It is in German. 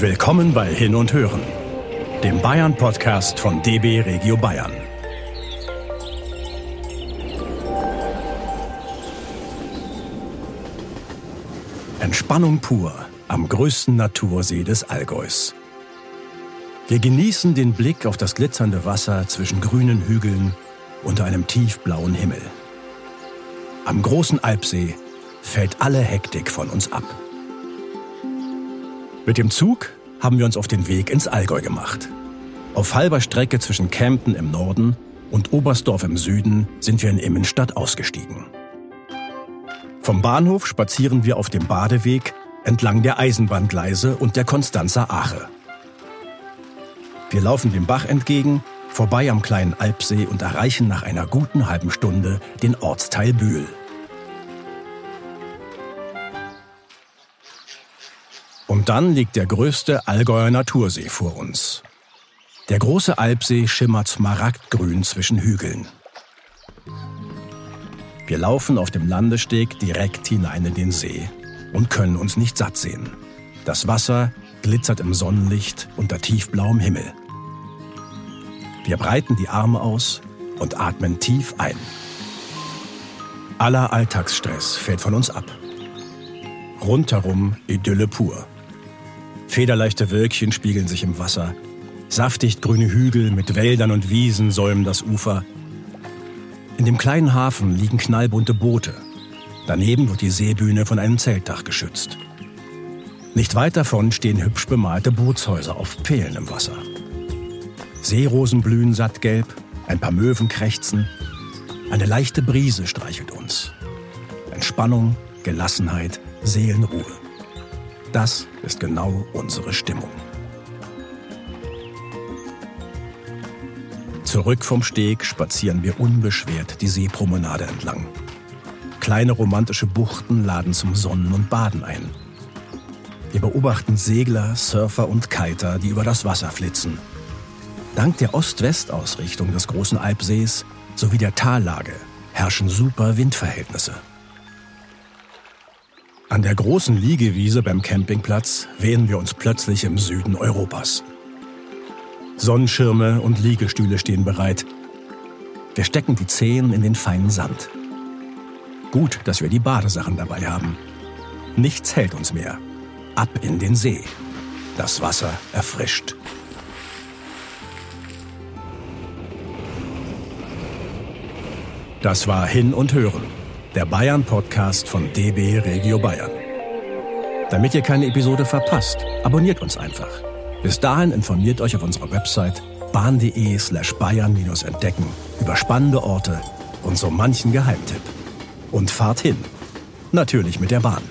Willkommen bei Hin und Hören, dem Bayern-Podcast von DB Regio Bayern. Entspannung pur am größten Natursee des Allgäus. Wir genießen den Blick auf das glitzernde Wasser zwischen grünen Hügeln unter einem tiefblauen Himmel. Am großen Alpsee fällt alle Hektik von uns ab. Mit dem Zug haben wir uns auf den Weg ins Allgäu gemacht. Auf halber Strecke zwischen Kempten im Norden und Oberstdorf im Süden sind wir in Immenstadt ausgestiegen. Vom Bahnhof spazieren wir auf dem Badeweg entlang der Eisenbahngleise und der Konstanzer Ache. Wir laufen dem Bach entgegen, vorbei am kleinen Alpsee und erreichen nach einer guten halben Stunde den Ortsteil Bühl. Und dann liegt der größte Allgäuer Natursee vor uns. Der große Alpsee schimmert smaragdgrün zwischen Hügeln. Wir laufen auf dem Landesteg direkt hinein in den See und können uns nicht satt sehen. Das Wasser glitzert im Sonnenlicht unter tiefblauem Himmel. Wir breiten die Arme aus und atmen tief ein. Aller Alltagsstress fällt von uns ab. Rundherum Idylle pur. Federleichte Wölkchen spiegeln sich im Wasser. Saftig grüne Hügel mit Wäldern und Wiesen säumen das Ufer. In dem kleinen Hafen liegen knallbunte Boote. Daneben wird die Seebühne von einem Zeltdach geschützt. Nicht weit davon stehen hübsch bemalte Bootshäuser auf Pfählen im Wasser. Seerosen blühen sattgelb, ein paar Möwen krächzen. Eine leichte Brise streichelt uns. Entspannung, Gelassenheit, Seelenruhe. Das ist genau unsere Stimmung. Zurück vom Steg spazieren wir unbeschwert die Seepromenade entlang. Kleine romantische Buchten laden zum Sonnen und Baden ein. Wir beobachten Segler, Surfer und Kiter, die über das Wasser flitzen. Dank der Ost-West-Ausrichtung des großen Alpsees sowie der Tallage herrschen super Windverhältnisse. An der großen Liegewiese beim Campingplatz wähnen wir uns plötzlich im Süden Europas. Sonnenschirme und Liegestühle stehen bereit. Wir stecken die Zehen in den feinen Sand. Gut, dass wir die Badesachen dabei haben. Nichts hält uns mehr. Ab in den See. Das Wasser erfrischt. Das war Hin und Hören der Bayern-Podcast von DB Regio Bayern. Damit ihr keine Episode verpasst, abonniert uns einfach. Bis dahin informiert euch auf unserer Website bahn.de slash bayern-entdecken über spannende Orte und so manchen Geheimtipp. Und fahrt hin. Natürlich mit der Bahn.